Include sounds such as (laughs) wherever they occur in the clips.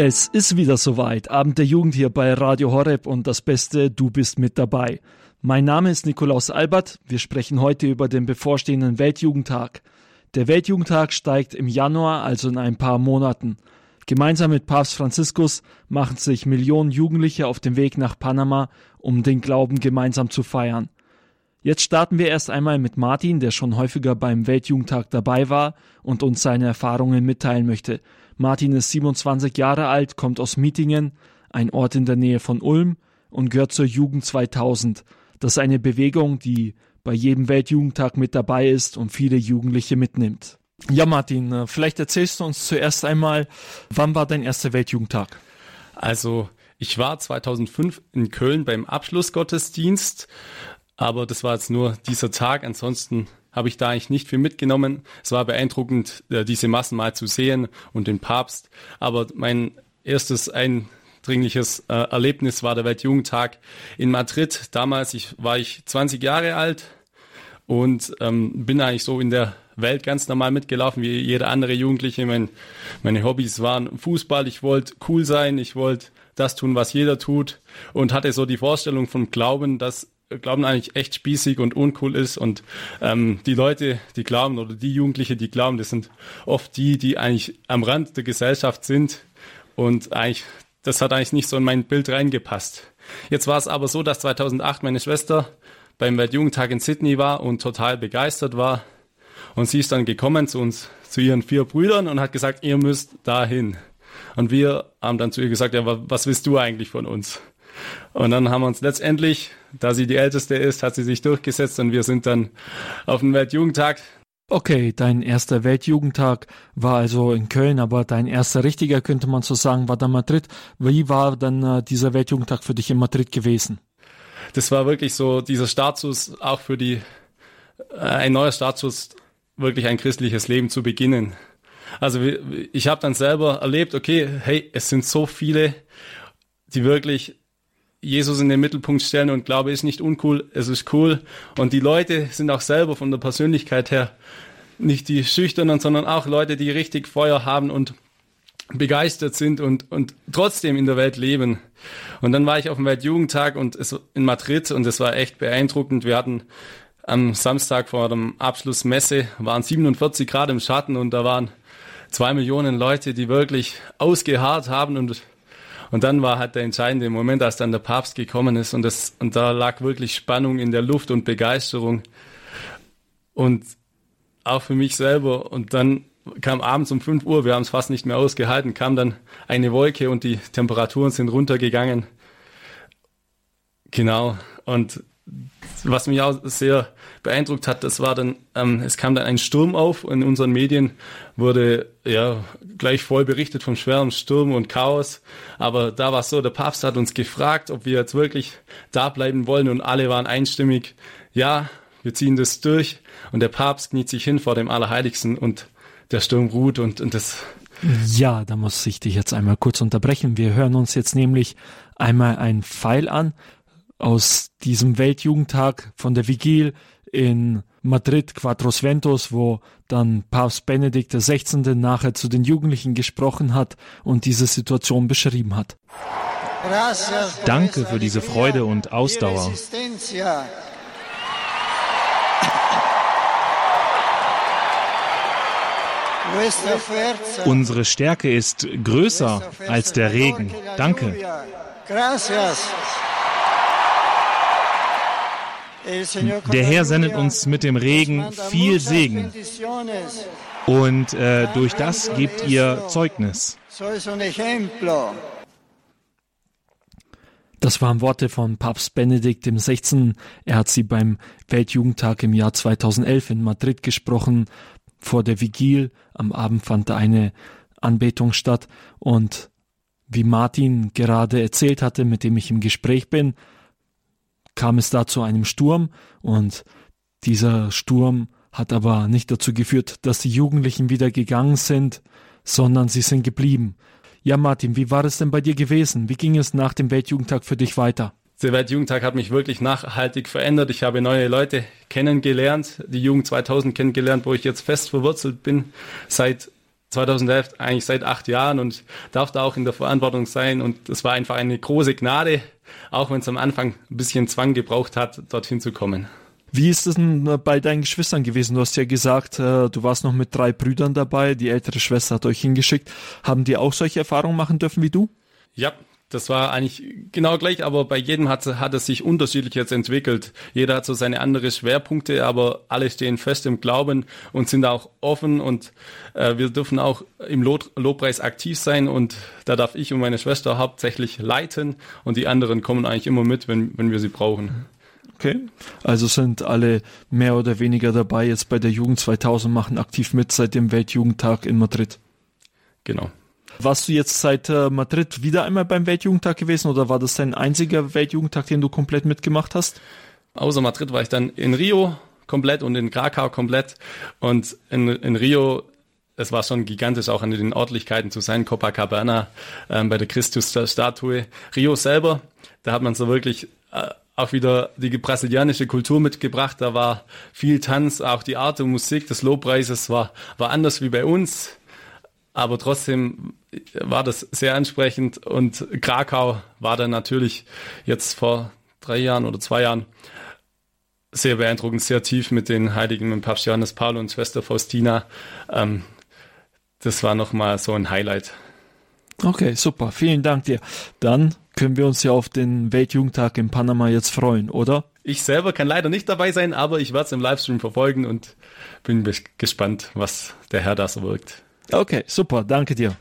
Es ist wieder soweit. Abend der Jugend hier bei Radio Horeb und das Beste, du bist mit dabei. Mein Name ist Nikolaus Albert. Wir sprechen heute über den bevorstehenden Weltjugendtag. Der Weltjugendtag steigt im Januar, also in ein paar Monaten. Gemeinsam mit Papst Franziskus machen sich Millionen Jugendliche auf den Weg nach Panama, um den Glauben gemeinsam zu feiern. Jetzt starten wir erst einmal mit Martin, der schon häufiger beim Weltjugendtag dabei war und uns seine Erfahrungen mitteilen möchte. Martin ist 27 Jahre alt, kommt aus Mietingen, ein Ort in der Nähe von Ulm und gehört zur Jugend 2000. Das ist eine Bewegung, die bei jedem Weltjugendtag mit dabei ist und viele Jugendliche mitnimmt. Ja, Martin, äh, vielleicht erzählst du uns zuerst einmal, wann war dein erster Weltjugendtag? Also, ich war 2005 in Köln beim Abschlussgottesdienst, aber das war jetzt nur dieser Tag. Ansonsten habe ich da eigentlich nicht viel mitgenommen. Es war beeindruckend, äh, diese Massen mal zu sehen und den Papst. Aber mein erstes eindringliches äh, Erlebnis war der Weltjugendtag in Madrid. Damals ich, war ich 20 Jahre alt und ähm, bin eigentlich so in der Welt ganz normal mitgelaufen, wie jeder andere Jugendliche. Mein, meine Hobbys waren Fußball, ich wollte cool sein, ich wollte das tun, was jeder tut und hatte so die Vorstellung vom Glauben, dass Glauben eigentlich echt spießig und uncool ist und ähm, die Leute, die glauben oder die Jugendliche, die glauben, das sind oft die, die eigentlich am Rand der Gesellschaft sind und eigentlich das hat eigentlich nicht so in mein Bild reingepasst. Jetzt war es aber so, dass 2008 meine Schwester beim Weltjugendtag in Sydney war und total begeistert war und sie ist dann gekommen zu uns, zu ihren vier Brüdern und hat gesagt, ihr müsst dahin. Und wir haben dann zu ihr gesagt, ja, was willst du eigentlich von uns? Und dann haben wir uns letztendlich, da sie die Älteste ist, hat sie sich durchgesetzt und wir sind dann auf den Weltjugendtag. Okay, dein erster Weltjugendtag war also in Köln, aber dein erster richtiger, könnte man so sagen, war dann Madrid. Wie war dann äh, dieser Weltjugendtag für dich in Madrid gewesen? Das war wirklich so dieser Startschuss auch für die, äh, ein neuer Startschuss, wirklich ein christliches Leben zu beginnen. Also ich habe dann selber erlebt, okay, hey, es sind so viele, die wirklich Jesus in den Mittelpunkt stellen und Glaube ist nicht uncool, es ist cool. Und die Leute sind auch selber von der Persönlichkeit her nicht die Schüchternen, sondern auch Leute, die richtig Feuer haben und begeistert sind und, und trotzdem in der Welt leben. Und dann war ich auf dem Weltjugendtag und es, in Madrid und es war echt beeindruckend. Wir hatten am Samstag vor dem Abschlussmesse waren 47 Grad im Schatten und da waren zwei Millionen Leute, die wirklich ausgeharrt haben und und dann war halt der entscheidende Moment, als dann der Papst gekommen ist und das, und da lag wirklich Spannung in der Luft und Begeisterung. Und auch für mich selber. Und dann kam abends um 5 Uhr, wir haben es fast nicht mehr ausgehalten, kam dann eine Wolke und die Temperaturen sind runtergegangen. Genau. Und was mich auch sehr beeindruckt hat, das war dann, ähm, es kam dann ein Sturm auf. In unseren Medien wurde ja gleich voll berichtet vom schweren Sturm und Chaos. Aber da war es so, der Papst hat uns gefragt, ob wir jetzt wirklich da bleiben wollen und alle waren einstimmig, ja, wir ziehen das durch. Und der Papst kniet sich hin vor dem Allerheiligsten und der Sturm ruht und, und das ja, da muss ich dich jetzt einmal kurz unterbrechen. Wir hören uns jetzt nämlich einmal einen Pfeil an aus diesem Weltjugendtag von der Vigil in Madrid, Quattros Ventos, wo dann Papst Benedikt XVI. nachher zu den Jugendlichen gesprochen hat und diese Situation beschrieben hat. Danke für diese Freude und Ausdauer. Unsere Stärke ist größer als der Regen. Danke. Der Herr sendet uns mit dem Regen viel Segen. Und äh, durch das gebt ihr Zeugnis. Das waren Worte von Papst Benedikt XVI. Er hat sie beim Weltjugendtag im Jahr 2011 in Madrid gesprochen. Vor der Vigil am Abend fand da eine Anbetung statt und wie Martin gerade erzählt hatte, mit dem ich im Gespräch bin, kam es da zu einem Sturm und dieser Sturm hat aber nicht dazu geführt, dass die Jugendlichen wieder gegangen sind, sondern sie sind geblieben. Ja, Martin, wie war es denn bei dir gewesen? Wie ging es nach dem Weltjugendtag für dich weiter? Der Weltjugendtag hat mich wirklich nachhaltig verändert. Ich habe neue Leute kennengelernt, die Jugend 2000 kennengelernt, wo ich jetzt fest verwurzelt bin. Seit 2011 eigentlich seit acht Jahren und darf da auch in der Verantwortung sein. Und es war einfach eine große Gnade, auch wenn es am Anfang ein bisschen Zwang gebraucht hat, dorthin zu kommen. Wie ist es denn äh, bei deinen Geschwistern gewesen? Du hast ja gesagt, äh, du warst noch mit drei Brüdern dabei, die ältere Schwester hat euch hingeschickt. Haben die auch solche Erfahrungen machen dürfen wie du? Ja, das war eigentlich genau gleich, aber bei jedem hat, hat es sich unterschiedlich jetzt entwickelt. Jeder hat so seine anderen Schwerpunkte, aber alle stehen fest im Glauben und sind auch offen und äh, wir dürfen auch im Lob Lobpreis aktiv sein und da darf ich und meine Schwester hauptsächlich leiten und die anderen kommen eigentlich immer mit, wenn, wenn wir sie brauchen. Okay, also sind alle mehr oder weniger dabei jetzt bei der Jugend 2000, machen aktiv mit seit dem Weltjugendtag in Madrid. Genau. Warst du jetzt seit äh, Madrid wieder einmal beim Weltjugendtag gewesen oder war das dein einziger Weltjugendtag, den du komplett mitgemacht hast? Außer Madrid war ich dann in Rio komplett und in Krakau komplett. Und in, in Rio, es war schon gigantisch, auch an den Örtlichkeiten zu sein, Copacabana, ähm, bei der Christus-Statue. Rio selber, da hat man so wirklich äh, auch wieder die brasilianische Kultur mitgebracht. Da war viel Tanz, auch die Art der Musik des Lobpreises war, war anders wie bei uns aber trotzdem war das sehr ansprechend und Krakau war dann natürlich jetzt vor drei Jahren oder zwei Jahren sehr beeindruckend, sehr tief mit den Heiligen mit Papst Johannes Paul und Schwester Faustina. Ähm, das war nochmal so ein Highlight. Okay, super. Vielen Dank dir. Dann können wir uns ja auf den Weltjugendtag in Panama jetzt freuen, oder? Ich selber kann leider nicht dabei sein, aber ich werde es im Livestream verfolgen und bin gespannt, was der Herr da so wirkt. Okay, super, danke dir.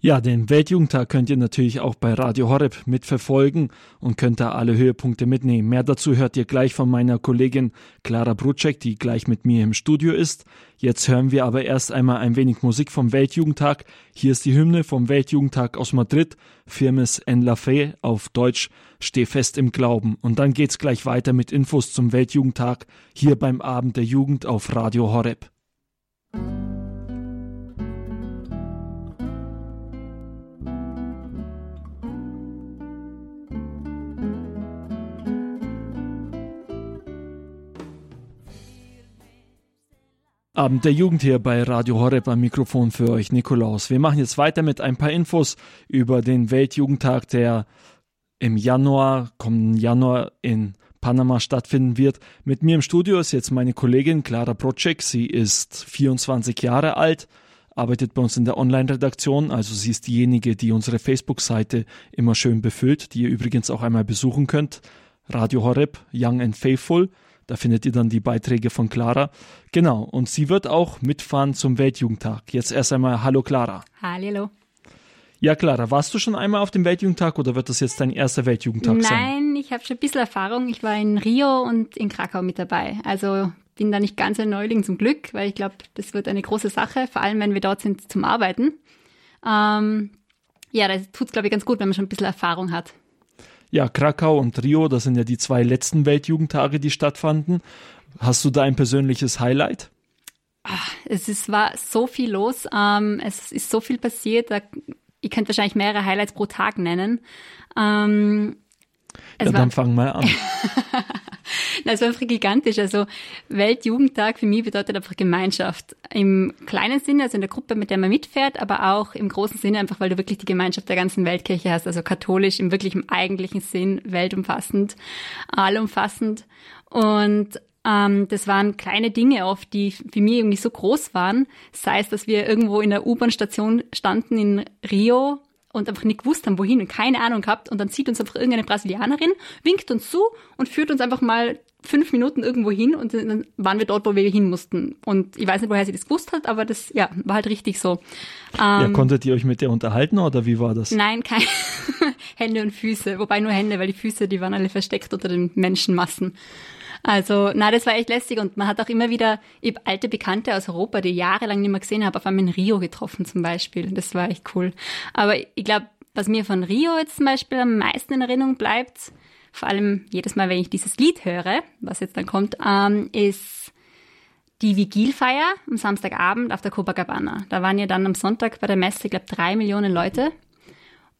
Ja, den Weltjugendtag könnt ihr natürlich auch bei Radio Horeb mitverfolgen und könnt da alle Höhepunkte mitnehmen. Mehr dazu hört ihr gleich von meiner Kollegin Clara Brutschek, die gleich mit mir im Studio ist. Jetzt hören wir aber erst einmal ein wenig Musik vom Weltjugendtag. Hier ist die Hymne vom Weltjugendtag aus Madrid, Firmes en la Fe auf Deutsch, Steh fest im Glauben. Und dann geht's gleich weiter mit Infos zum Weltjugendtag hier beim Abend der Jugend auf Radio Horeb. Abend der Jugend hier bei Radio Horeb am Mikrofon für euch, Nikolaus. Wir machen jetzt weiter mit ein paar Infos über den Weltjugendtag, der im Januar, kommenden Januar in Panama stattfinden wird. Mit mir im Studio ist jetzt meine Kollegin Clara Procek. Sie ist 24 Jahre alt, arbeitet bei uns in der Online-Redaktion. Also sie ist diejenige, die unsere Facebook-Seite immer schön befüllt, die ihr übrigens auch einmal besuchen könnt. Radio Horeb, Young and Faithful. Da findet ihr dann die Beiträge von Clara. Genau, und sie wird auch mitfahren zum Weltjugendtag. Jetzt erst einmal Hallo Clara. Hallo. Ja, Clara, warst du schon einmal auf dem Weltjugendtag oder wird das jetzt dein erster Weltjugendtag Nein, sein? Nein, ich habe schon ein bisschen Erfahrung. Ich war in Rio und in Krakau mit dabei. Also bin da nicht ganz ein Neuling zum Glück, weil ich glaube, das wird eine große Sache, vor allem wenn wir dort sind zum Arbeiten. Ähm, ja, das tut es, glaube ich, ganz gut, wenn man schon ein bisschen Erfahrung hat. Ja, Krakau und Rio, das sind ja die zwei letzten Weltjugendtage, die stattfanden. Hast du da ein persönliches Highlight? Ach, es ist, war so viel los, ähm, es ist so viel passiert. Da, ich könnte wahrscheinlich mehrere Highlights pro Tag nennen. Ähm, ja, dann fang mal an. (laughs) (laughs) Das war einfach gigantisch. Also Weltjugendtag für mich bedeutet einfach Gemeinschaft. Im kleinen Sinne, also in der Gruppe, mit der man mitfährt, aber auch im großen Sinne einfach, weil du wirklich die Gemeinschaft der ganzen Weltkirche hast. Also katholisch im wirklich im eigentlichen Sinn, weltumfassend, allumfassend. Und ähm, das waren kleine Dinge oft, die für mich irgendwie so groß waren. Sei es, dass wir irgendwo in der U-Bahn-Station standen in Rio und einfach nicht gewusst haben, wohin und keine Ahnung gehabt. Und dann zieht uns einfach irgendeine Brasilianerin, winkt uns zu und führt uns einfach mal fünf Minuten irgendwo hin und dann waren wir dort, wo wir hin mussten. Und ich weiß nicht, woher sie das gewusst hat, aber das ja, war halt richtig so. Ähm, ja, konntet ihr euch mit der unterhalten oder wie war das? Nein, keine (laughs) Hände und Füße. Wobei nur Hände, weil die Füße, die waren alle versteckt unter den Menschenmassen. Also, na, das war echt lästig und man hat auch immer wieder alte Bekannte aus Europa, die ich jahrelang nicht mehr gesehen habe, auf einmal in Rio getroffen zum Beispiel. Das war echt cool. Aber ich glaube, was mir von Rio jetzt zum Beispiel am meisten in Erinnerung bleibt, vor allem jedes Mal, wenn ich dieses Lied höre, was jetzt dann kommt, ähm, ist die Vigilfeier am Samstagabend auf der Copacabana. Da waren ja dann am Sonntag bei der Messe, ich glaube, drei Millionen Leute.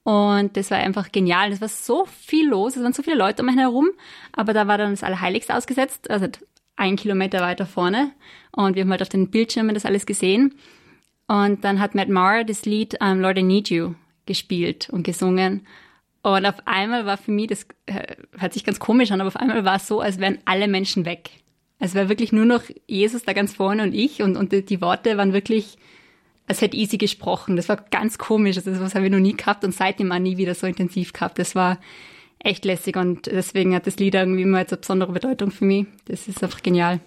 Und das war einfach genial. Es war so viel los, es waren so viele Leute um mich herum, aber da war dann das Allerheiligste ausgesetzt, also ein Kilometer weiter vorne. Und wir haben halt auf den Bildschirmen das alles gesehen. Und dann hat Matt Mara das Lied um, ähm, Lord I Need You gespielt und gesungen. Und auf einmal war für mich, das äh, hört sich ganz komisch an, aber auf einmal war es so, als wären alle Menschen weg. Es war wirklich nur noch Jesus da ganz vorne und ich und, und die Worte waren wirklich, als hätte Easy gesprochen. Das war ganz komisch. Das habe ich noch nie gehabt und seitdem auch nie wieder so intensiv gehabt. Das war echt lässig und deswegen hat das Lied irgendwie immer jetzt eine besondere Bedeutung für mich. Das ist einfach genial.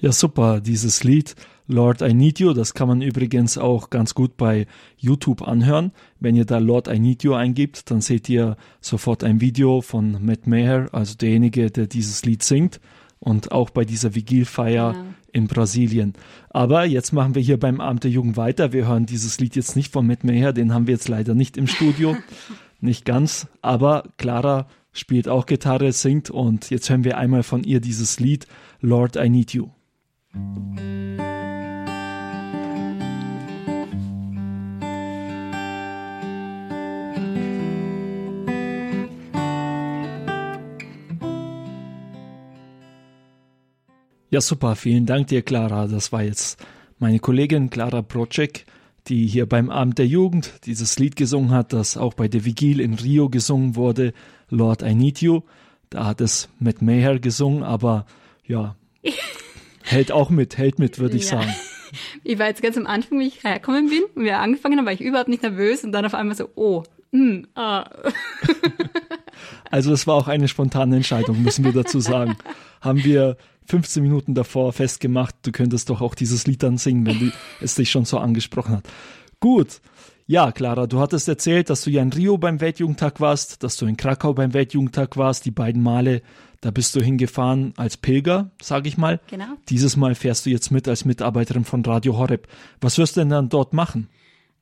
Ja, super. Dieses Lied Lord I Need You, das kann man übrigens auch ganz gut bei YouTube anhören. Wenn ihr da Lord I Need You eingibt, dann seht ihr sofort ein Video von Matt Maher, also derjenige, der dieses Lied singt und auch bei dieser Vigilfeier ja. In Brasilien. Aber jetzt machen wir hier beim Abend der Jugend weiter. Wir hören dieses Lied jetzt nicht von Matt Maher, den haben wir jetzt leider nicht im Studio. (laughs) nicht ganz, aber Clara spielt auch Gitarre, singt und jetzt hören wir einmal von ihr dieses Lied Lord I Need You. Ja, super. Vielen Dank dir, Clara. Das war jetzt meine Kollegin Clara Procek, die hier beim Abend der Jugend dieses Lied gesungen hat, das auch bei der Vigil in Rio gesungen wurde, Lord I Need You. Da hat es mit Mayer gesungen, aber ja, (laughs) hält auch mit, hält mit, würde ich ja. sagen. (laughs) Ich war jetzt ganz am Anfang, wie ich hergekommen bin und wir angefangen haben, war ich überhaupt nicht nervös und dann auf einmal so, oh, mm, ah. (laughs) Also es war auch eine spontane Entscheidung, müssen wir dazu sagen. Haben wir 15 Minuten davor festgemacht, du könntest doch auch dieses Lied dann singen, wenn die, (laughs) es dich schon so angesprochen hat. Gut. Ja, Clara, du hattest erzählt, dass du ja in Rio beim Weltjugendtag warst, dass du in Krakau beim Weltjugendtag warst, die beiden Male. Da bist du hingefahren als Pilger, sage ich mal. Genau. Dieses Mal fährst du jetzt mit als Mitarbeiterin von Radio Horeb. Was wirst du denn dann dort machen?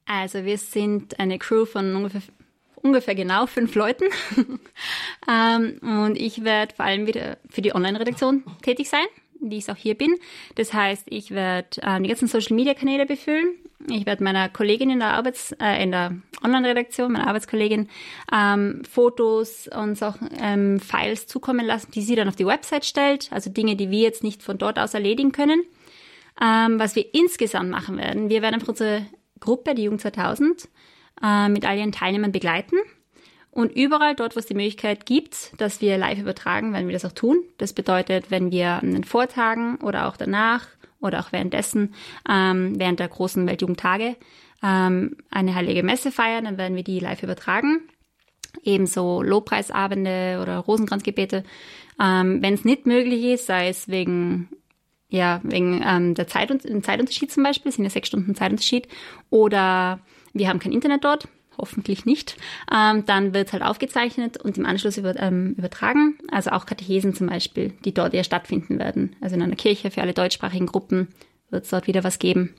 Also wir sind eine Crew von ungefähr ungefähr genau fünf Leuten. (laughs) ähm, und ich werde vor allem wieder für die Online-Redaktion tätig sein, wie ich auch hier bin. Das heißt, ich werde ähm, die ganzen Social-Media-Kanäle befüllen. Ich werde meiner Kollegin in der Arbeits-, äh, der Online-Redaktion, meiner Arbeitskollegin, ähm, Fotos und so, ähm, Files zukommen lassen, die sie dann auf die Website stellt. Also Dinge, die wir jetzt nicht von dort aus erledigen können. Ähm, was wir insgesamt machen werden, wir werden einfach unsere Gruppe, die Jugend 2000, äh, mit all ihren Teilnehmern begleiten. Und überall dort, wo es die Möglichkeit gibt, dass wir live übertragen, werden wir das auch tun. Das bedeutet, wenn wir an den Vortagen oder auch danach oder auch währenddessen, ähm, während der großen Weltjugendtage, ähm, eine heilige Messe feiern, dann werden wir die live übertragen. Ebenso Lobpreisabende oder Rosenkranzgebete. Ähm, wenn es nicht möglich ist, sei es wegen ja, wegen ähm, der Zeit, Zeitunterschied zum Beispiel, sind ja sechs Stunden Zeitunterschied, oder wir haben kein Internet dort, hoffentlich nicht. Ähm, dann wird es halt aufgezeichnet und im Anschluss über, ähm, übertragen. Also auch Katechesen zum Beispiel, die dort eher stattfinden werden. Also in einer Kirche für alle deutschsprachigen Gruppen wird es dort wieder was geben.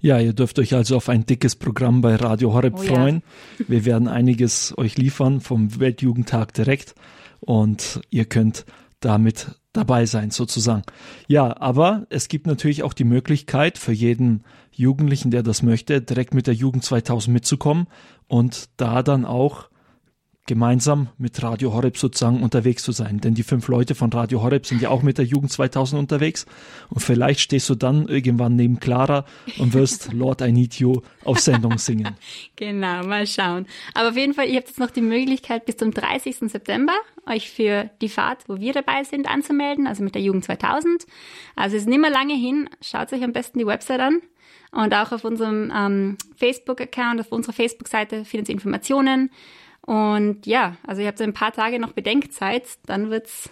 Ja, ihr dürft euch also auf ein dickes Programm bei Radio Horeb oh, freuen. Ja. Wir werden einiges euch liefern vom Weltjugendtag direkt und ihr könnt damit dabei sein sozusagen. Ja, aber es gibt natürlich auch die Möglichkeit für jeden Jugendlichen, der das möchte, direkt mit der Jugend 2000 mitzukommen und da dann auch gemeinsam mit Radio Horeb sozusagen unterwegs zu sein. Denn die fünf Leute von Radio Horeb sind ja auch mit der Jugend 2000 unterwegs. Und vielleicht stehst du dann irgendwann neben Clara und wirst (laughs) Lord I Need You auf Sendung singen. (laughs) genau, mal schauen. Aber auf jeden Fall, ihr habt jetzt noch die Möglichkeit, bis zum 30. September euch für die Fahrt, wo wir dabei sind, anzumelden, also mit der Jugend 2000. Also es ist nicht mehr lange hin. Schaut euch am besten die Website an. Und auch auf unserem ähm, Facebook-Account, auf unserer Facebook-Seite findet ihr Informationen. Und ja, also ihr habt so ein paar Tage noch Bedenkzeit, dann wird's,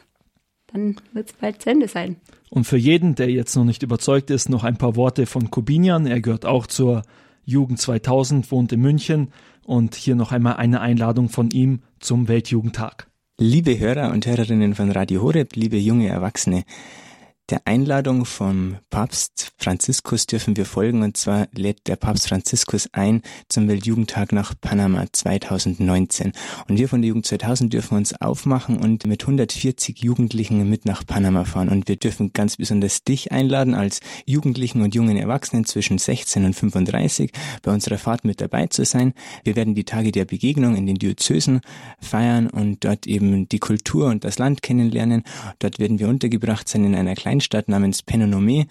dann wird's bald zu Ende sein. Und für jeden, der jetzt noch nicht überzeugt ist, noch ein paar Worte von Kubinian. Er gehört auch zur Jugend 2000, wohnt in München und hier noch einmal eine Einladung von ihm zum Weltjugendtag. Liebe Hörer und Hörerinnen von Radio Horeb, liebe junge Erwachsene, der Einladung vom Papst Franziskus dürfen wir folgen und zwar lädt der Papst Franziskus ein zum Weltjugendtag nach Panama 2019. Und wir von der Jugend 2000 dürfen uns aufmachen und mit 140 Jugendlichen mit nach Panama fahren. Und wir dürfen ganz besonders dich einladen als Jugendlichen und jungen Erwachsenen zwischen 16 und 35 bei unserer Fahrt mit dabei zu sein. Wir werden die Tage der Begegnung in den Diözesen feiern und dort eben die Kultur und das Land kennenlernen. Dort werden wir untergebracht sein in einer kleinen Kleinstadt namens Penonomé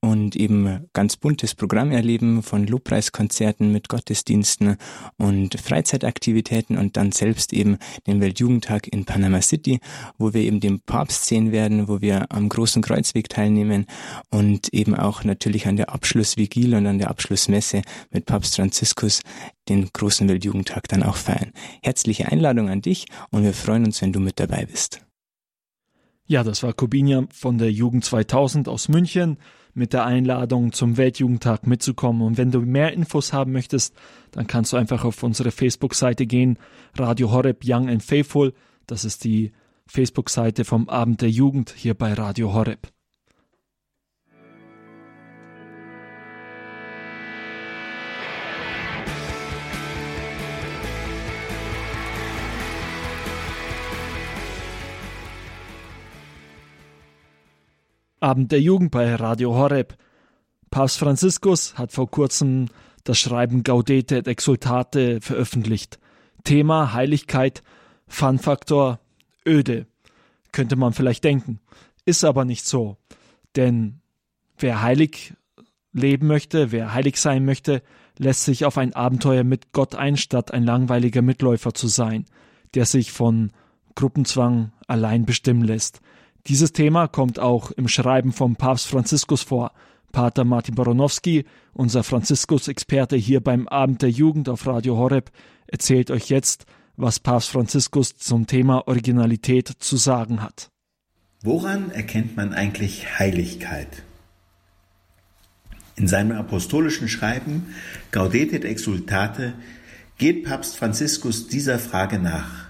und eben ganz buntes Programm erleben von Lobpreiskonzerten mit Gottesdiensten und Freizeitaktivitäten und dann selbst eben den Weltjugendtag in Panama City, wo wir eben den Papst sehen werden, wo wir am großen Kreuzweg teilnehmen und eben auch natürlich an der Abschlussvigil und an der Abschlussmesse mit Papst Franziskus den großen Weltjugendtag dann auch feiern. Herzliche Einladung an dich und wir freuen uns, wenn du mit dabei bist. Ja, das war Kobinia von der Jugend 2000 aus München mit der Einladung zum Weltjugendtag mitzukommen. Und wenn du mehr Infos haben möchtest, dann kannst du einfach auf unsere Facebook-Seite gehen, Radio Horeb Young and Faithful. Das ist die Facebook-Seite vom Abend der Jugend hier bei Radio Horeb. Abend der Jugend bei Radio Horeb. Papst Franziskus hat vor kurzem das Schreiben Gaudete et Exultate veröffentlicht. Thema Heiligkeit, Fun-Faktor öde. Könnte man vielleicht denken. Ist aber nicht so. Denn wer heilig leben möchte, wer heilig sein möchte, lässt sich auf ein Abenteuer mit Gott ein, statt ein langweiliger Mitläufer zu sein, der sich von Gruppenzwang allein bestimmen lässt. Dieses Thema kommt auch im Schreiben vom Papst Franziskus vor. Pater Martin Baronowski, unser Franziskus-Experte hier beim Abend der Jugend auf Radio Horeb, erzählt euch jetzt, was Papst Franziskus zum Thema Originalität zu sagen hat. Woran erkennt man eigentlich Heiligkeit? In seinem apostolischen Schreiben Gaudete et Exultate geht Papst Franziskus dieser Frage nach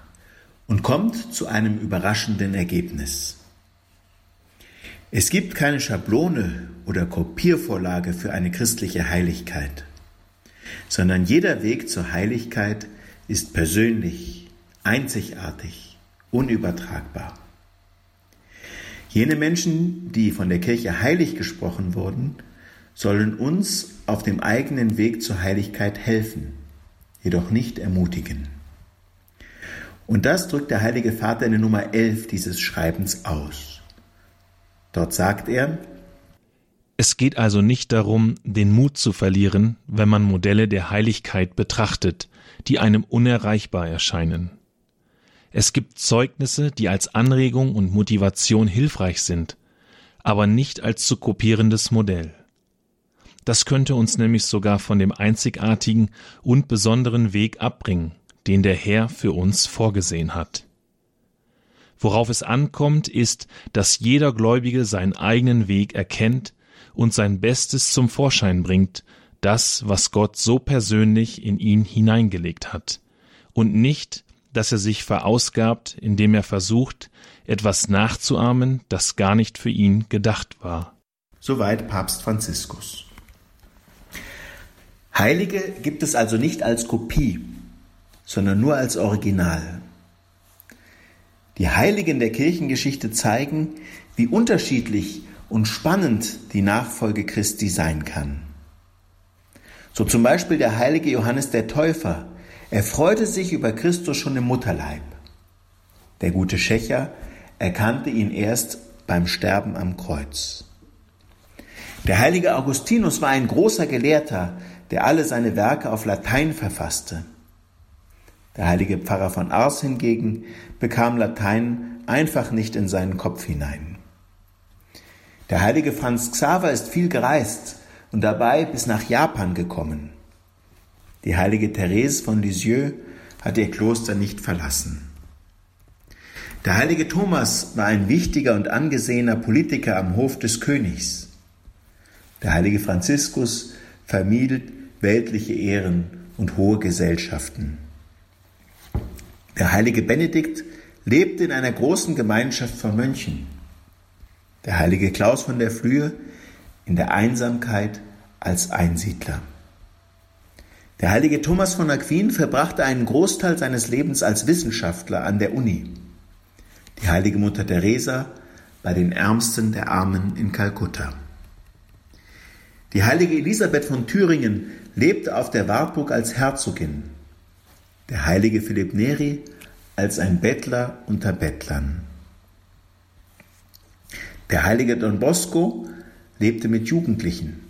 und kommt zu einem überraschenden Ergebnis. Es gibt keine Schablone oder Kopiervorlage für eine christliche Heiligkeit, sondern jeder Weg zur Heiligkeit ist persönlich, einzigartig, unübertragbar. Jene Menschen, die von der Kirche heilig gesprochen wurden, sollen uns auf dem eigenen Weg zur Heiligkeit helfen, jedoch nicht ermutigen. Und das drückt der Heilige Vater in der Nummer 11 dieses Schreibens aus. Dort sagt er, es geht also nicht darum, den Mut zu verlieren, wenn man Modelle der Heiligkeit betrachtet, die einem unerreichbar erscheinen. Es gibt Zeugnisse, die als Anregung und Motivation hilfreich sind, aber nicht als zu kopierendes Modell. Das könnte uns nämlich sogar von dem einzigartigen und besonderen Weg abbringen, den der Herr für uns vorgesehen hat. Worauf es ankommt, ist, dass jeder Gläubige seinen eigenen Weg erkennt und sein Bestes zum Vorschein bringt, das, was Gott so persönlich in ihn hineingelegt hat, und nicht, dass er sich verausgabt, indem er versucht, etwas nachzuahmen, das gar nicht für ihn gedacht war. Soweit Papst Franziskus. Heilige gibt es also nicht als Kopie, sondern nur als Original. Die Heiligen der Kirchengeschichte zeigen, wie unterschiedlich und spannend die Nachfolge Christi sein kann. So zum Beispiel der heilige Johannes der Täufer. Er freute sich über Christus schon im Mutterleib. Der gute Schächer erkannte ihn erst beim Sterben am Kreuz. Der heilige Augustinus war ein großer Gelehrter, der alle seine Werke auf Latein verfasste. Der heilige Pfarrer von Ars hingegen bekam Latein einfach nicht in seinen Kopf hinein. Der heilige Franz Xaver ist viel gereist und dabei bis nach Japan gekommen. Die heilige Therese von Lisieux hat ihr Kloster nicht verlassen. Der heilige Thomas war ein wichtiger und angesehener Politiker am Hof des Königs. Der heilige Franziskus vermied weltliche Ehren und hohe Gesellschaften. Der heilige Benedikt lebte in einer großen Gemeinschaft von Mönchen. Der heilige Klaus von der Flühe in der Einsamkeit als Einsiedler. Der heilige Thomas von Aquin verbrachte einen Großteil seines Lebens als Wissenschaftler an der Uni. Die heilige Mutter Teresa bei den Ärmsten der Armen in Kalkutta. Die heilige Elisabeth von Thüringen lebte auf der Wartburg als Herzogin der heilige Philipp Neri als ein Bettler unter Bettlern. Der heilige Don Bosco lebte mit Jugendlichen,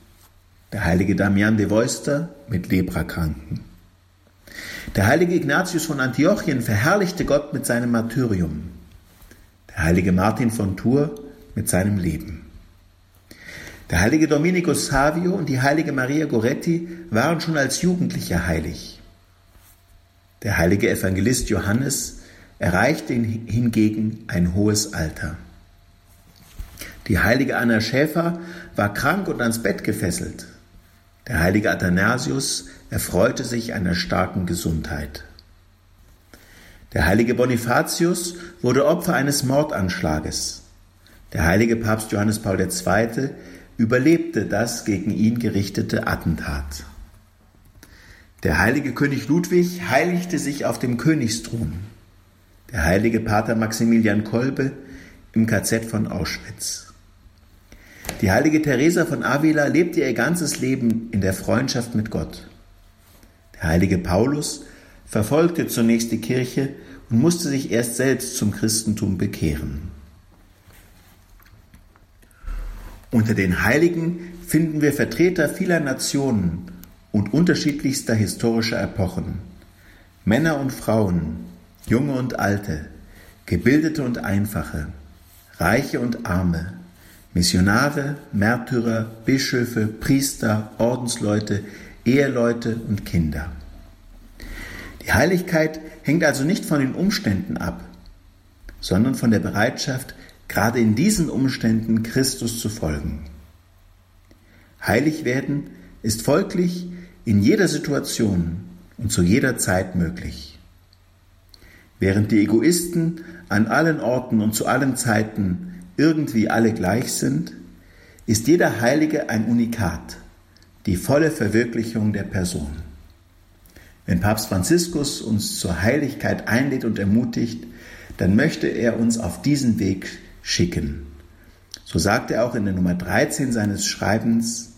der heilige Damian de Voister mit Leprakranken. Der heilige Ignatius von Antiochien verherrlichte Gott mit seinem Martyrium, der heilige Martin von Tours mit seinem Leben. Der heilige Domenico Savio und die heilige Maria Goretti waren schon als Jugendliche heilig. Der heilige Evangelist Johannes erreichte hingegen ein hohes Alter. Die heilige Anna Schäfer war krank und ans Bett gefesselt. Der heilige Athanasius erfreute sich einer starken Gesundheit. Der heilige Bonifatius wurde Opfer eines Mordanschlages. Der heilige Papst Johannes Paul II überlebte das gegen ihn gerichtete Attentat. Der heilige König Ludwig heiligte sich auf dem Königsthron. Der heilige Pater Maximilian Kolbe im KZ von Auschwitz. Die heilige Teresa von Avila lebte ihr ganzes Leben in der Freundschaft mit Gott. Der heilige Paulus verfolgte zunächst die Kirche und musste sich erst selbst zum Christentum bekehren. Unter den Heiligen finden wir Vertreter vieler Nationen und unterschiedlichster historischer Epochen. Männer und Frauen, junge und alte, gebildete und einfache, reiche und arme, Missionare, Märtyrer, Bischöfe, Priester, Ordensleute, Eheleute und Kinder. Die Heiligkeit hängt also nicht von den Umständen ab, sondern von der Bereitschaft, gerade in diesen Umständen Christus zu folgen. Heilig werden ist folglich in jeder Situation und zu jeder Zeit möglich. Während die Egoisten an allen Orten und zu allen Zeiten irgendwie alle gleich sind, ist jeder Heilige ein Unikat, die volle Verwirklichung der Person. Wenn Papst Franziskus uns zur Heiligkeit einlädt und ermutigt, dann möchte er uns auf diesen Weg schicken. So sagt er auch in der Nummer 13 seines Schreibens,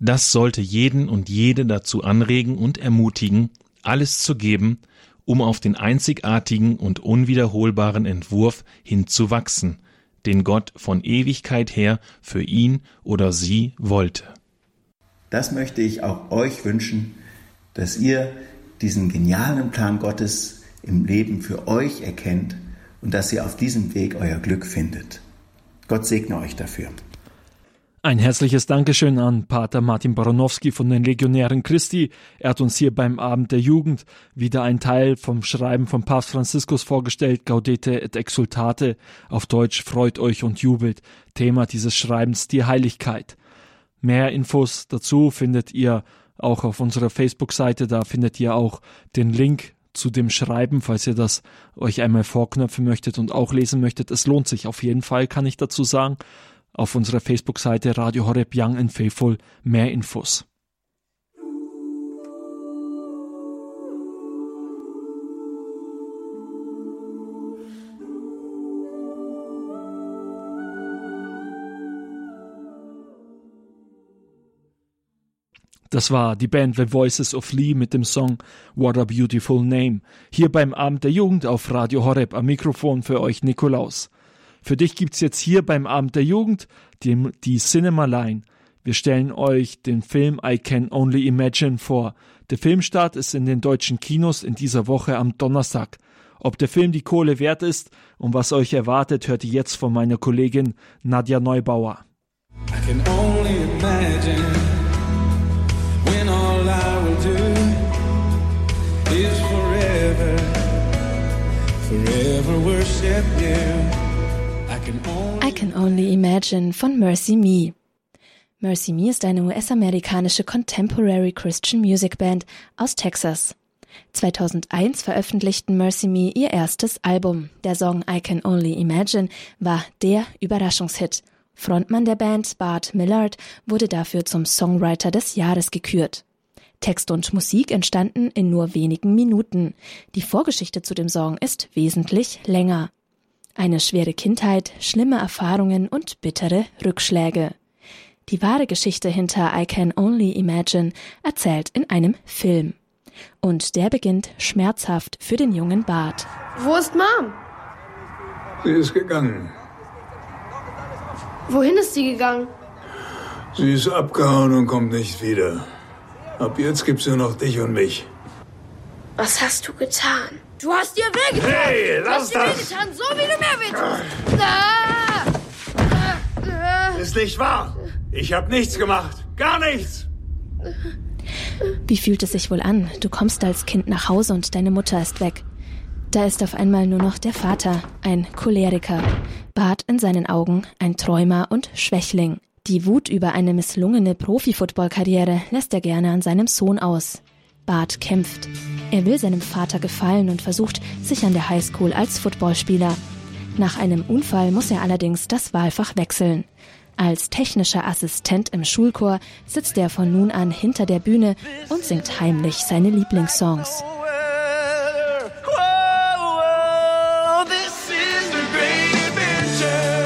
Das sollte jeden und jede dazu anregen und ermutigen, alles zu geben, um auf den einzigartigen und unwiederholbaren Entwurf hinzuwachsen, den Gott von Ewigkeit her für ihn oder sie wollte. Das möchte ich auch euch wünschen, dass ihr diesen genialen Plan Gottes im Leben für euch erkennt und dass ihr auf diesem Weg euer Glück findet. Gott segne euch dafür. Ein herzliches Dankeschön an Pater Martin Baronowski von den Legionären Christi. Er hat uns hier beim Abend der Jugend wieder einen Teil vom Schreiben von Papst Franziskus vorgestellt, Gaudete et Exultate, auf Deutsch Freut euch und jubelt. Thema dieses Schreibens die Heiligkeit. Mehr Infos dazu findet ihr auch auf unserer Facebook-Seite. Da findet ihr auch den Link zu dem Schreiben, falls ihr das euch einmal vorknöpfen möchtet und auch lesen möchtet. Es lohnt sich auf jeden Fall, kann ich dazu sagen. Auf unserer Facebook-Seite Radio Horeb Young and Faithful mehr Infos. Das war die Band The Voices of Lee mit dem Song What a Beautiful Name. Hier beim Abend der Jugend auf Radio Horeb am Mikrofon für euch Nikolaus. Für dich gibt's jetzt hier beim Abend der Jugend die, die Cinema Line. Wir stellen euch den Film I Can Only Imagine vor. Der Filmstart ist in den deutschen Kinos in dieser Woche am Donnerstag. Ob der Film die Kohle wert ist und was euch erwartet, hört ihr jetzt von meiner Kollegin Nadja Neubauer. I can only imagine when all I will do is forever, forever worship you. I Can Only Imagine von Mercy Me. Mercy Me ist eine US-amerikanische Contemporary Christian Music Band aus Texas. 2001 veröffentlichten Mercy Me ihr erstes Album. Der Song I Can Only Imagine war der Überraschungshit. Frontmann der Band, Bart Millard, wurde dafür zum Songwriter des Jahres gekürt. Text und Musik entstanden in nur wenigen Minuten. Die Vorgeschichte zu dem Song ist wesentlich länger. Eine schwere Kindheit, schlimme Erfahrungen und bittere Rückschläge. Die wahre Geschichte hinter I Can Only Imagine erzählt in einem Film. Und der beginnt schmerzhaft für den jungen Bart. Wo ist Mom? Sie ist gegangen. Wohin ist sie gegangen? Sie ist abgehauen und kommt nicht wieder. Ab jetzt gibt's nur noch dich und mich. Was hast du getan? Du hast dir wehgetan. Hey, lass du hast dir das. wehgetan, so wie du mir wehtust. Ah! Ah! Ist nicht wahr. Ich hab nichts gemacht. Gar nichts. Wie fühlt es sich wohl an? Du kommst als Kind nach Hause und deine Mutter ist weg. Da ist auf einmal nur noch der Vater, ein Choleriker. Bart in seinen Augen, ein Träumer und Schwächling. Die Wut über eine misslungene Profi-Football-Karriere lässt er gerne an seinem Sohn aus. Bart kämpft. Er will seinem Vater gefallen und versucht, sich an der Highschool als Footballspieler. Nach einem Unfall muss er allerdings das Wahlfach wechseln. Als technischer Assistent im Schulchor sitzt er von nun an hinter der Bühne und singt heimlich seine Lieblingssongs.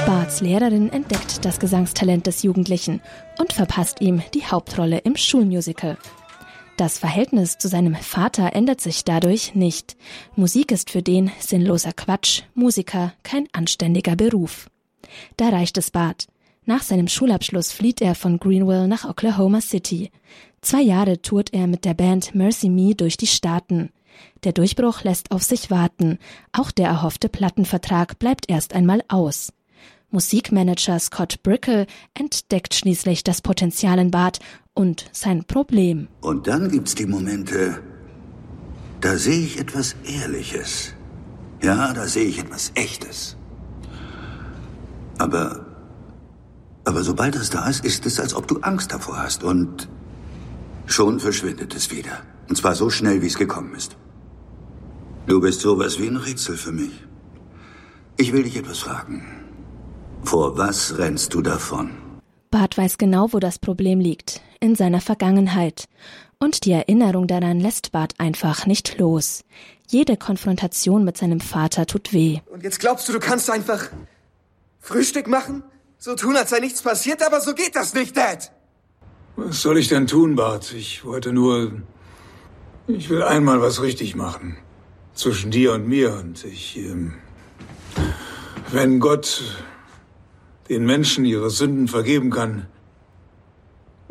Barts Lehrerin entdeckt das Gesangstalent des Jugendlichen und verpasst ihm die Hauptrolle im Schulmusical. Das Verhältnis zu seinem Vater ändert sich dadurch nicht. Musik ist für den sinnloser Quatsch, Musiker kein anständiger Beruf. Da reicht es Bart. Nach seinem Schulabschluss flieht er von Greenville nach Oklahoma City. Zwei Jahre tourt er mit der Band Mercy Me durch die Staaten. Der Durchbruch lässt auf sich warten. Auch der erhoffte Plattenvertrag bleibt erst einmal aus. Musikmanager Scott Brickle entdeckt schließlich das Potenzial in Bart und sein Problem. Und dann gibt's die Momente, da sehe ich etwas Ehrliches. Ja, da sehe ich etwas Echtes. Aber, aber sobald es da ist, ist es, als ob du Angst davor hast und schon verschwindet es wieder. Und zwar so schnell, wie es gekommen ist. Du bist sowas wie ein Rätsel für mich. Ich will dich etwas fragen. Vor was rennst du davon? Bart weiß genau, wo das Problem liegt, in seiner Vergangenheit. Und die Erinnerung daran lässt Bart einfach nicht los. Jede Konfrontation mit seinem Vater tut weh. Und jetzt glaubst du, du kannst einfach Frühstück machen? So tun, als sei nichts passiert, aber so geht das nicht, Dad. Was soll ich denn tun, Bart? Ich wollte nur. Ich will einmal was richtig machen. Zwischen dir und mir. Und ich. Ähm, wenn Gott den Menschen ihre Sünden vergeben kann,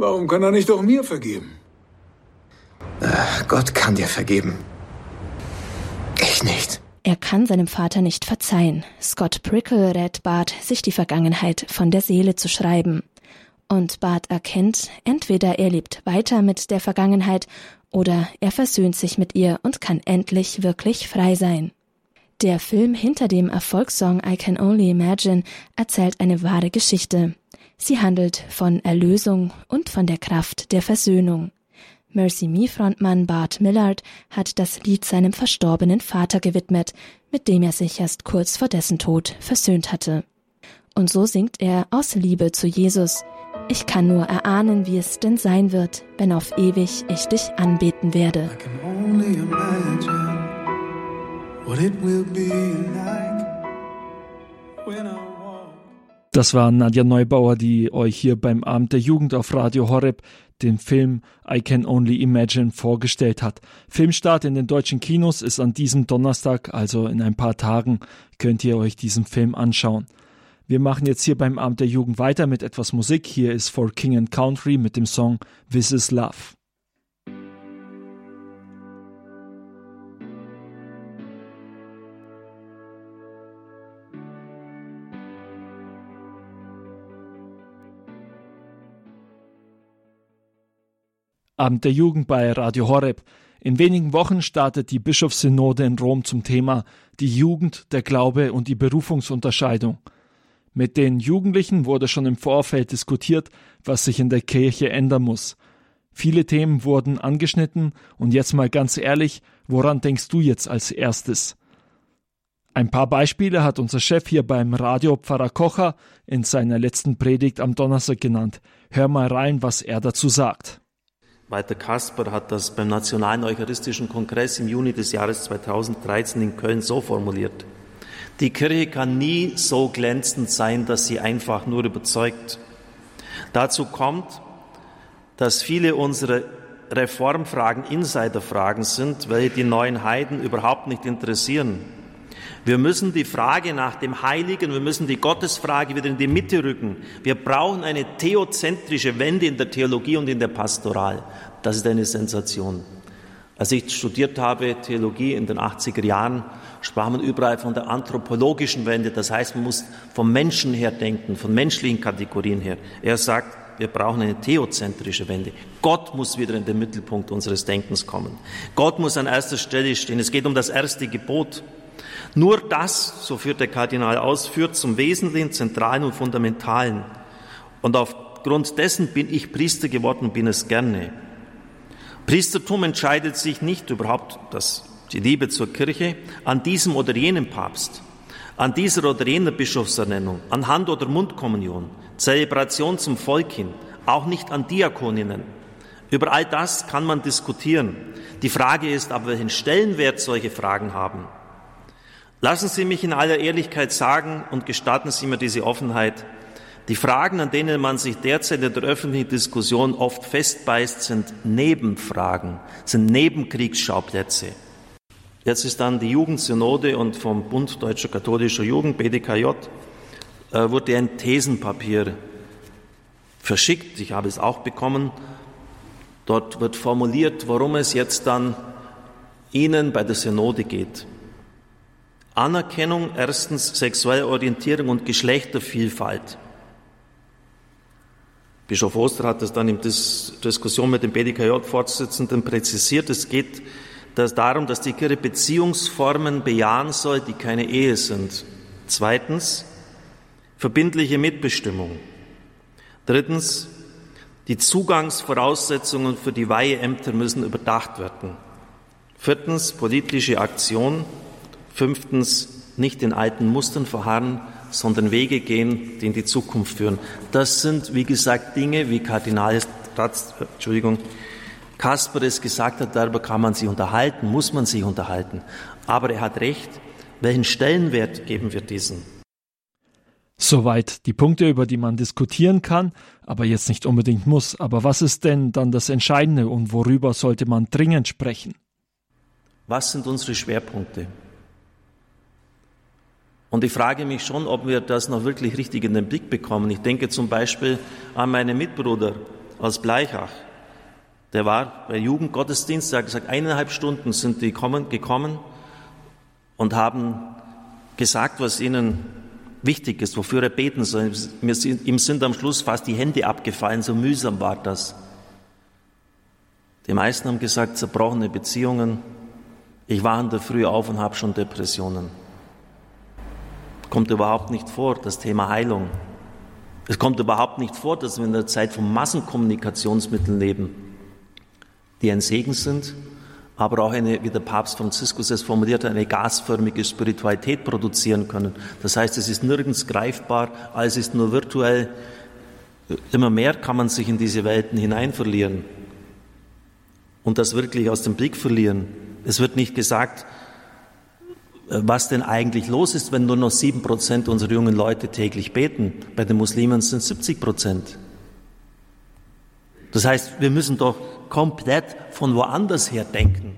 warum kann er nicht auch mir vergeben? Ach, Gott kann dir vergeben. Ich nicht. Er kann seinem Vater nicht verzeihen. Scott Prickle rät Bart, sich die Vergangenheit von der Seele zu schreiben. Und Bart erkennt, entweder er lebt weiter mit der Vergangenheit oder er versöhnt sich mit ihr und kann endlich wirklich frei sein. Der Film hinter dem Erfolgssong I Can Only Imagine erzählt eine wahre Geschichte. Sie handelt von Erlösung und von der Kraft der Versöhnung. Mercy Me Frontmann Bart Millard hat das Lied seinem verstorbenen Vater gewidmet, mit dem er sich erst kurz vor dessen Tod versöhnt hatte. Und so singt er aus Liebe zu Jesus. Ich kann nur erahnen, wie es denn sein wird, wenn auf ewig ich dich anbeten werde. Das war Nadja Neubauer, die euch hier beim Abend der Jugend auf Radio Horeb den Film I Can Only Imagine vorgestellt hat. Filmstart in den deutschen Kinos ist an diesem Donnerstag, also in ein paar Tagen, könnt ihr euch diesen Film anschauen. Wir machen jetzt hier beim Abend der Jugend weiter mit etwas Musik. Hier ist For King and Country mit dem Song This is Love. Abend der Jugend bei Radio Horeb. In wenigen Wochen startet die Bischofssynode in Rom zum Thema die Jugend, der Glaube und die Berufungsunterscheidung. Mit den Jugendlichen wurde schon im Vorfeld diskutiert, was sich in der Kirche ändern muss. Viele Themen wurden angeschnitten und jetzt mal ganz ehrlich, woran denkst du jetzt als erstes? Ein paar Beispiele hat unser Chef hier beim Radio Pfarrer Kocher in seiner letzten Predigt am Donnerstag genannt. Hör mal rein, was er dazu sagt. Walter Kasper hat das beim Nationalen Eucharistischen Kongress im Juni des Jahres 2013 in Köln so formuliert. Die Kirche kann nie so glänzend sein, dass sie einfach nur überzeugt. Dazu kommt, dass viele unserer Reformfragen Insiderfragen sind, welche die neuen Heiden überhaupt nicht interessieren. Wir müssen die Frage nach dem Heiligen, wir müssen die Gottesfrage wieder in die Mitte rücken. Wir brauchen eine theozentrische Wende in der Theologie und in der Pastoral. Das ist eine Sensation. Als ich studiert habe, Theologie in den 80er Jahren, sprach man überall von der anthropologischen Wende. Das heißt, man muss vom Menschen her denken, von menschlichen Kategorien her. Er sagt, wir brauchen eine theozentrische Wende. Gott muss wieder in den Mittelpunkt unseres Denkens kommen. Gott muss an erster Stelle stehen. Es geht um das erste Gebot. Nur das, so führt der Kardinal aus, führt zum Wesentlichen, Zentralen und Fundamentalen. Und aufgrund dessen bin ich Priester geworden und bin es gerne. Priestertum entscheidet sich nicht überhaupt, das, die Liebe zur Kirche, an diesem oder jenem Papst, an dieser oder jener Bischofsernennung, an Hand- oder Mundkommunion, Zelebration zum Volk hin, auch nicht an Diakoninnen. Über all das kann man diskutieren. Die Frage ist aber, welchen Stellenwert solche Fragen haben. Lassen Sie mich in aller Ehrlichkeit sagen und gestatten Sie mir diese Offenheit, die Fragen, an denen man sich derzeit in der öffentlichen Diskussion oft festbeißt, sind Nebenfragen, sind Nebenkriegsschauplätze. Jetzt ist dann die Jugendsynode und vom Bund Deutscher Katholischer Jugend, BDKJ, äh, wurde ein Thesenpapier verschickt. Ich habe es auch bekommen. Dort wird formuliert, worum es jetzt dann Ihnen bei der Synode geht. Anerkennung erstens sexuelle Orientierung und Geschlechtervielfalt. Bischof Oster hat das dann in Dis Diskussion mit dem BDKJ-Vorsitzenden präzisiert. Es geht das darum, dass die Kirche Beziehungsformen bejahen soll, die keine Ehe sind. Zweitens, verbindliche Mitbestimmung. Drittens, die Zugangsvoraussetzungen für die Weiheämter müssen überdacht werden. Viertens, politische Aktion. Fünftens, nicht in alten Mustern verharren, sondern Wege gehen, die in die Zukunft führen. Das sind, wie gesagt, Dinge, wie Kardinal Entschuldigung, Kasper es gesagt hat, darüber kann man sich unterhalten, muss man sich unterhalten. Aber er hat recht, welchen Stellenwert geben wir diesen? Soweit die Punkte, über die man diskutieren kann, aber jetzt nicht unbedingt muss. Aber was ist denn dann das Entscheidende und worüber sollte man dringend sprechen? Was sind unsere Schwerpunkte? Und ich frage mich schon, ob wir das noch wirklich richtig in den Blick bekommen. Ich denke zum Beispiel an meinen Mitbruder aus Bleichach. Der war bei Jugendgottesdienst, der hat gesagt, eineinhalb Stunden sind die kommen, gekommen und haben gesagt, was ihnen wichtig ist, wofür er beten soll. Ihm sind am Schluss fast die Hände abgefallen, so mühsam war das. Die meisten haben gesagt, zerbrochene Beziehungen. Ich war in der Früh auf und habe schon Depressionen kommt überhaupt nicht vor, das Thema Heilung. Es kommt überhaupt nicht vor, dass wir in der Zeit von Massenkommunikationsmitteln leben, die ein Segen sind, aber auch eine, wie der Papst Franziskus es formuliert, eine gasförmige Spiritualität produzieren können. Das heißt, es ist nirgends greifbar, alles ist nur virtuell. Immer mehr kann man sich in diese Welten hineinverlieren und das wirklich aus dem Blick verlieren. Es wird nicht gesagt, was denn eigentlich los ist, wenn nur noch sieben Prozent unserer jungen Leute täglich beten. Bei den Muslimen sind es 70 Prozent. Das heißt, wir müssen doch komplett von woanders her denken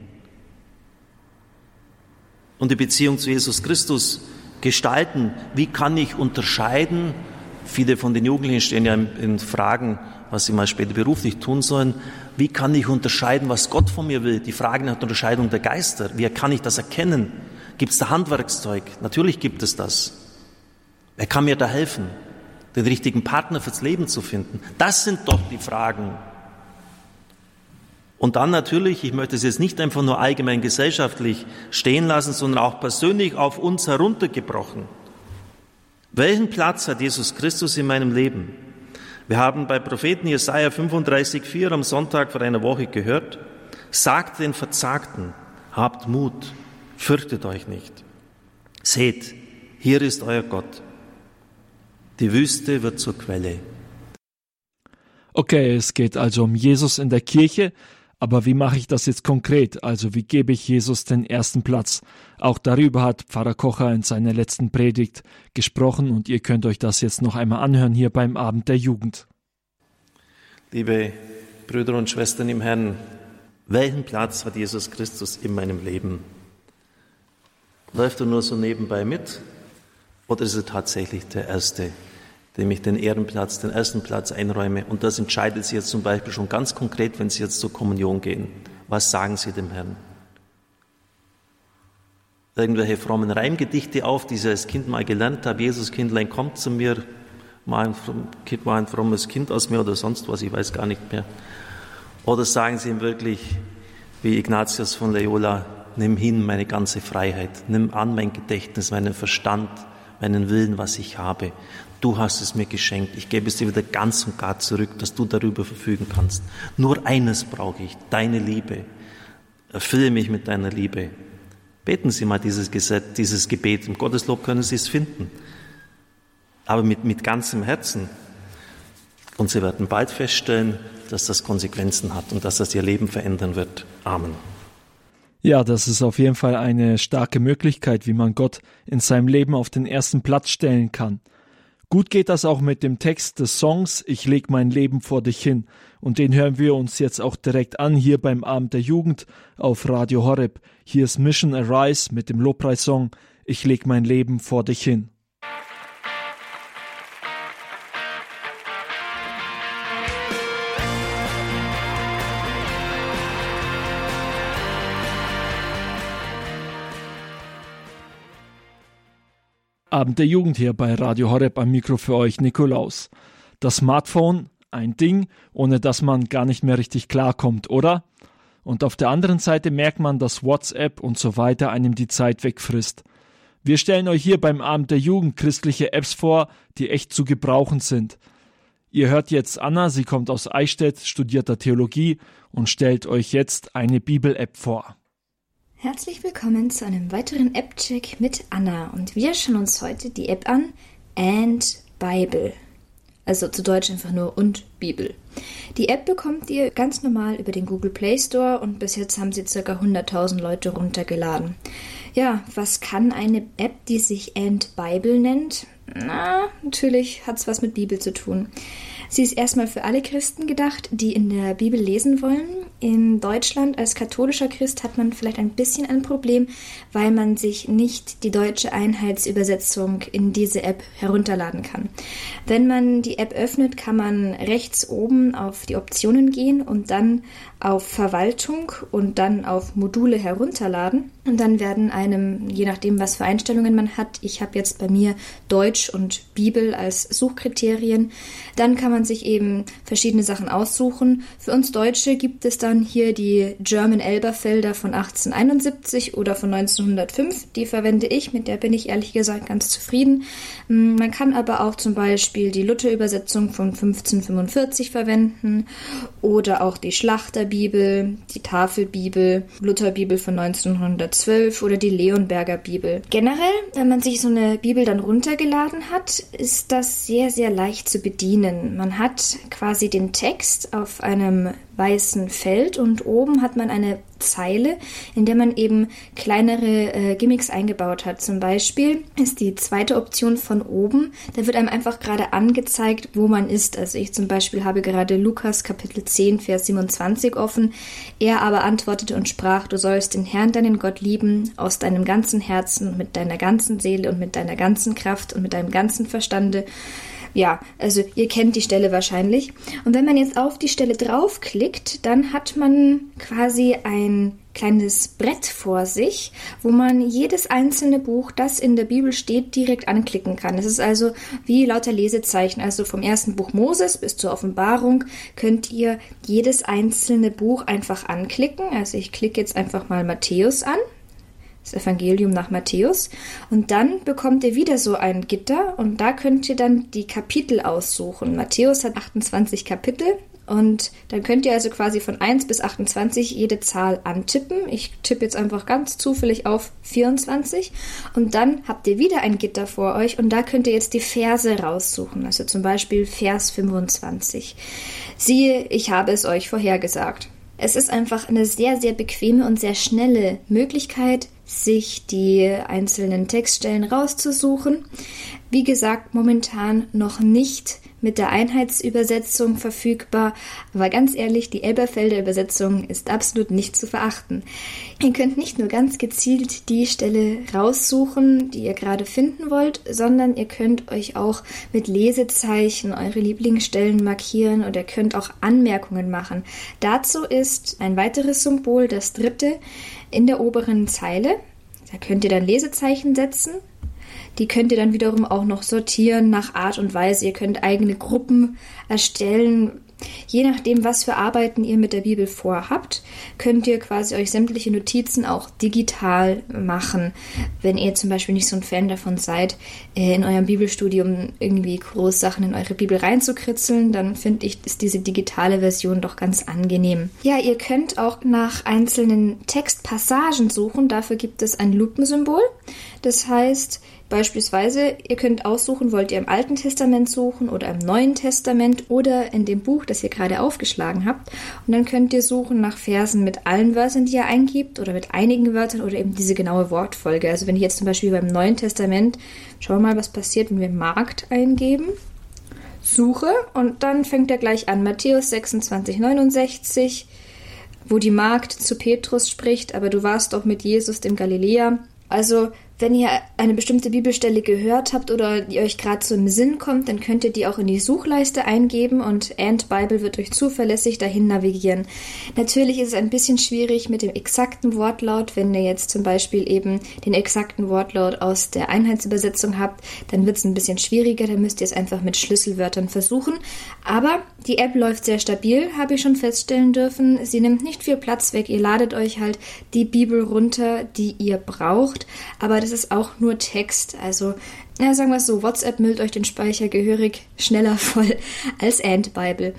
und die Beziehung zu Jesus Christus gestalten. Wie kann ich unterscheiden? Viele von den Jugendlichen stehen ja in Fragen, was sie mal später beruflich tun sollen. Wie kann ich unterscheiden, was Gott von mir will? Die Frage nach der Unterscheidung der Geister. Wie kann ich das erkennen? Gibt es da Handwerkszeug? Natürlich gibt es das. Wer kann mir da helfen, den richtigen Partner fürs Leben zu finden? Das sind doch die Fragen. Und dann natürlich, ich möchte es jetzt nicht einfach nur allgemein gesellschaftlich stehen lassen, sondern auch persönlich auf uns heruntergebrochen. Welchen Platz hat Jesus Christus in meinem Leben? Wir haben bei Propheten Jesaja 35,4 am Sonntag vor einer Woche gehört, sagt den Verzagten, habt Mut, Fürchtet euch nicht. Seht, hier ist euer Gott. Die Wüste wird zur Quelle. Okay, es geht also um Jesus in der Kirche, aber wie mache ich das jetzt konkret? Also wie gebe ich Jesus den ersten Platz? Auch darüber hat Pfarrer Kocher in seiner letzten Predigt gesprochen und ihr könnt euch das jetzt noch einmal anhören hier beim Abend der Jugend. Liebe Brüder und Schwestern im Herrn, welchen Platz hat Jesus Christus in meinem Leben? Läuft er nur so nebenbei mit? Oder ist er tatsächlich der Erste, dem ich den Ehrenplatz, den ersten Platz einräume? Und das entscheidet Sie jetzt zum Beispiel schon ganz konkret, wenn Sie jetzt zur Kommunion gehen. Was sagen Sie dem Herrn? Irgendwelche frommen Reimgedichte auf, die Sie als Kind mal gelernt haben. Jesus Kindlein kommt zu mir, mal ein, Kind, mal ein frommes Kind aus mir oder sonst was, ich weiß gar nicht mehr. Oder sagen Sie ihm wirklich, wie Ignatius von Loyola, nimm hin meine ganze Freiheit, nimm an mein Gedächtnis, meinen Verstand, meinen Willen, was ich habe. Du hast es mir geschenkt. Ich gebe es dir wieder ganz und gar zurück, dass du darüber verfügen kannst. Nur eines brauche ich, deine Liebe. Erfülle mich mit deiner Liebe. Beten Sie mal dieses, Gesetz, dieses Gebet. Im Gotteslob können Sie es finden. Aber mit, mit ganzem Herzen. Und Sie werden bald feststellen, dass das Konsequenzen hat und dass das Ihr Leben verändern wird. Amen. Ja, das ist auf jeden Fall eine starke Möglichkeit, wie man Gott in seinem Leben auf den ersten Platz stellen kann. Gut geht das auch mit dem Text des Songs Ich leg mein Leben vor dich hin. Und den hören wir uns jetzt auch direkt an hier beim Abend der Jugend auf Radio Horeb. Hier ist Mission Arise mit dem Lobpreissong Ich leg mein Leben vor dich hin. Abend der Jugend hier bei Radio Horeb am Mikro für euch Nikolaus. Das Smartphone, ein Ding, ohne das man gar nicht mehr richtig klarkommt, oder? Und auf der anderen Seite merkt man, dass WhatsApp und so weiter einem die Zeit wegfrisst. Wir stellen euch hier beim Abend der Jugend christliche Apps vor, die echt zu gebrauchen sind. Ihr hört jetzt Anna, sie kommt aus Eichstätt, studiert da Theologie und stellt euch jetzt eine Bibel-App vor. Herzlich willkommen zu einem weiteren App-Check mit Anna und wir schauen uns heute die App an And Bible. Also zu Deutsch einfach nur und Bibel. Die App bekommt ihr ganz normal über den Google Play Store und bis jetzt haben sie ca. 100.000 Leute runtergeladen. Ja, was kann eine App, die sich And Bible nennt? Na, natürlich hat es was mit Bibel zu tun. Sie ist erstmal für alle Christen gedacht, die in der Bibel lesen wollen. In Deutschland als katholischer Christ hat man vielleicht ein bisschen ein Problem, weil man sich nicht die deutsche Einheitsübersetzung in diese App herunterladen kann. Wenn man die App öffnet, kann man rechts oben auf die Optionen gehen und dann auf Verwaltung und dann auf Module herunterladen. Und dann werden einem, je nachdem, was für Einstellungen man hat, ich habe jetzt bei mir Deutsch und Bibel als Suchkriterien, dann kann man sich eben verschiedene Sachen aussuchen. Für uns Deutsche gibt es dann hier die German Elberfelder von 1871 oder von 1905. Die verwende ich, mit der bin ich ehrlich gesagt ganz zufrieden. Mm, man kann aber auch zum Beispiel die Luther-Übersetzung von 1545 verwenden oder auch die Schlachter Bibel, die Tafelbibel, Lutherbibel von 1912 oder die Leonberger Bibel. Generell, wenn man sich so eine Bibel dann runtergeladen hat, ist das sehr, sehr leicht zu bedienen. Man hat quasi den Text auf einem weißen Feld und oben hat man eine Zeile, in der man eben kleinere äh, Gimmicks eingebaut hat. Zum Beispiel ist die zweite Option von oben, da wird einem einfach gerade angezeigt, wo man ist. Also ich zum Beispiel habe gerade Lukas Kapitel 10, Vers 27 offen. Er aber antwortete und sprach, du sollst den Herrn, deinen Gott lieben, aus deinem ganzen Herzen, mit deiner ganzen Seele und mit deiner ganzen Kraft und mit deinem ganzen Verstande ja, also ihr kennt die Stelle wahrscheinlich. Und wenn man jetzt auf die Stelle draufklickt, dann hat man quasi ein kleines Brett vor sich, wo man jedes einzelne Buch, das in der Bibel steht, direkt anklicken kann. Es ist also wie lauter Lesezeichen. Also vom ersten Buch Moses bis zur Offenbarung könnt ihr jedes einzelne Buch einfach anklicken. Also ich klicke jetzt einfach mal Matthäus an das Evangelium nach Matthäus. Und dann bekommt ihr wieder so ein Gitter und da könnt ihr dann die Kapitel aussuchen. Matthäus hat 28 Kapitel und dann könnt ihr also quasi von 1 bis 28 jede Zahl antippen. Ich tippe jetzt einfach ganz zufällig auf 24 und dann habt ihr wieder ein Gitter vor euch und da könnt ihr jetzt die Verse raussuchen. Also zum Beispiel Vers 25. Siehe, ich habe es euch vorhergesagt. Es ist einfach eine sehr, sehr bequeme und sehr schnelle Möglichkeit, sich die einzelnen Textstellen rauszusuchen. Wie gesagt, momentan noch nicht mit der Einheitsübersetzung verfügbar, aber ganz ehrlich, die Elberfelder Übersetzung ist absolut nicht zu verachten. Ihr könnt nicht nur ganz gezielt die Stelle raussuchen, die ihr gerade finden wollt, sondern ihr könnt euch auch mit Lesezeichen eure Lieblingsstellen markieren oder könnt auch Anmerkungen machen. Dazu ist ein weiteres Symbol, das dritte, in der oberen Zeile. Da könnt ihr dann Lesezeichen setzen die könnt ihr dann wiederum auch noch sortieren nach Art und Weise. Ihr könnt eigene Gruppen erstellen. Je nachdem, was für Arbeiten ihr mit der Bibel vorhabt, könnt ihr quasi euch sämtliche Notizen auch digital machen. Wenn ihr zum Beispiel nicht so ein Fan davon seid, äh, in eurem Bibelstudium irgendwie Großsachen in eure Bibel reinzukritzeln, dann finde ich, ist diese digitale Version doch ganz angenehm. Ja, ihr könnt auch nach einzelnen Textpassagen suchen. Dafür gibt es ein Lupensymbol. Das heißt, Beispielsweise, ihr könnt aussuchen, wollt ihr im Alten Testament suchen oder im Neuen Testament oder in dem Buch, das ihr gerade aufgeschlagen habt. Und dann könnt ihr suchen nach Versen mit allen Wörtern, die ihr eingibt oder mit einigen Wörtern oder eben diese genaue Wortfolge. Also wenn ich jetzt zum Beispiel beim Neuen Testament, schauen wir mal, was passiert, wenn wir Markt eingeben. Suche und dann fängt er gleich an. Matthäus 26, 69, wo die Magd zu Petrus spricht, aber du warst doch mit Jesus, dem Galiläer. Also wenn ihr eine bestimmte Bibelstelle gehört habt oder die euch gerade im Sinn kommt, dann könnt ihr die auch in die Suchleiste eingeben und Ant Bible wird euch zuverlässig dahin navigieren. Natürlich ist es ein bisschen schwierig mit dem exakten Wortlaut. Wenn ihr jetzt zum Beispiel eben den exakten Wortlaut aus der Einheitsübersetzung habt, dann wird es ein bisschen schwieriger. Dann müsst ihr es einfach mit Schlüsselwörtern versuchen. Aber die App läuft sehr stabil, habe ich schon feststellen dürfen. Sie nimmt nicht viel Platz weg. Ihr ladet euch halt die Bibel runter, die ihr braucht. Aber das ist auch nur Text. Also, ja, sagen wir es so, WhatsApp müllt euch den Speicher gehörig schneller (laughs) voll als Ant Bible.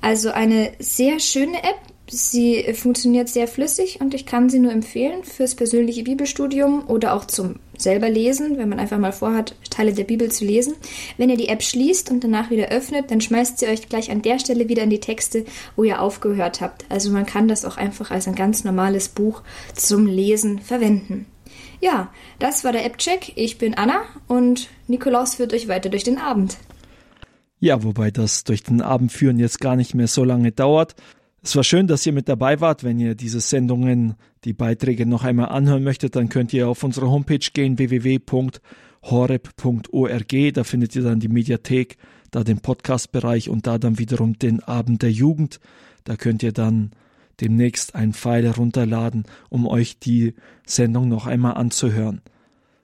Also eine sehr schöne App. Sie funktioniert sehr flüssig und ich kann sie nur empfehlen fürs persönliche Bibelstudium oder auch zum selber lesen, wenn man einfach mal vorhat, Teile der Bibel zu lesen. Wenn ihr die App schließt und danach wieder öffnet, dann schmeißt sie euch gleich an der Stelle wieder in die Texte, wo ihr aufgehört habt. Also man kann das auch einfach als ein ganz normales Buch zum Lesen verwenden. Ja, das war der App-Check. Ich bin Anna und Nikolaus führt euch weiter durch den Abend. Ja, wobei das durch den Abend führen jetzt gar nicht mehr so lange dauert. Es war schön, dass ihr mit dabei wart. Wenn ihr diese Sendungen, die Beiträge noch einmal anhören möchtet, dann könnt ihr auf unsere Homepage gehen, www.horeb.org. Da findet ihr dann die Mediathek, da den Podcast-Bereich und da dann wiederum den Abend der Jugend. Da könnt ihr dann demnächst einen Pfeil herunterladen, um euch die Sendung noch einmal anzuhören.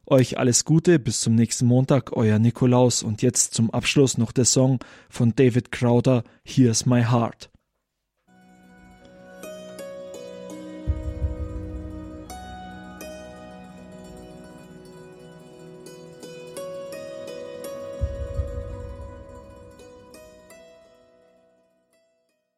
Euch alles Gute, bis zum nächsten Montag, euer Nikolaus und jetzt zum Abschluss noch der Song von David Crowder, Here's My Heart.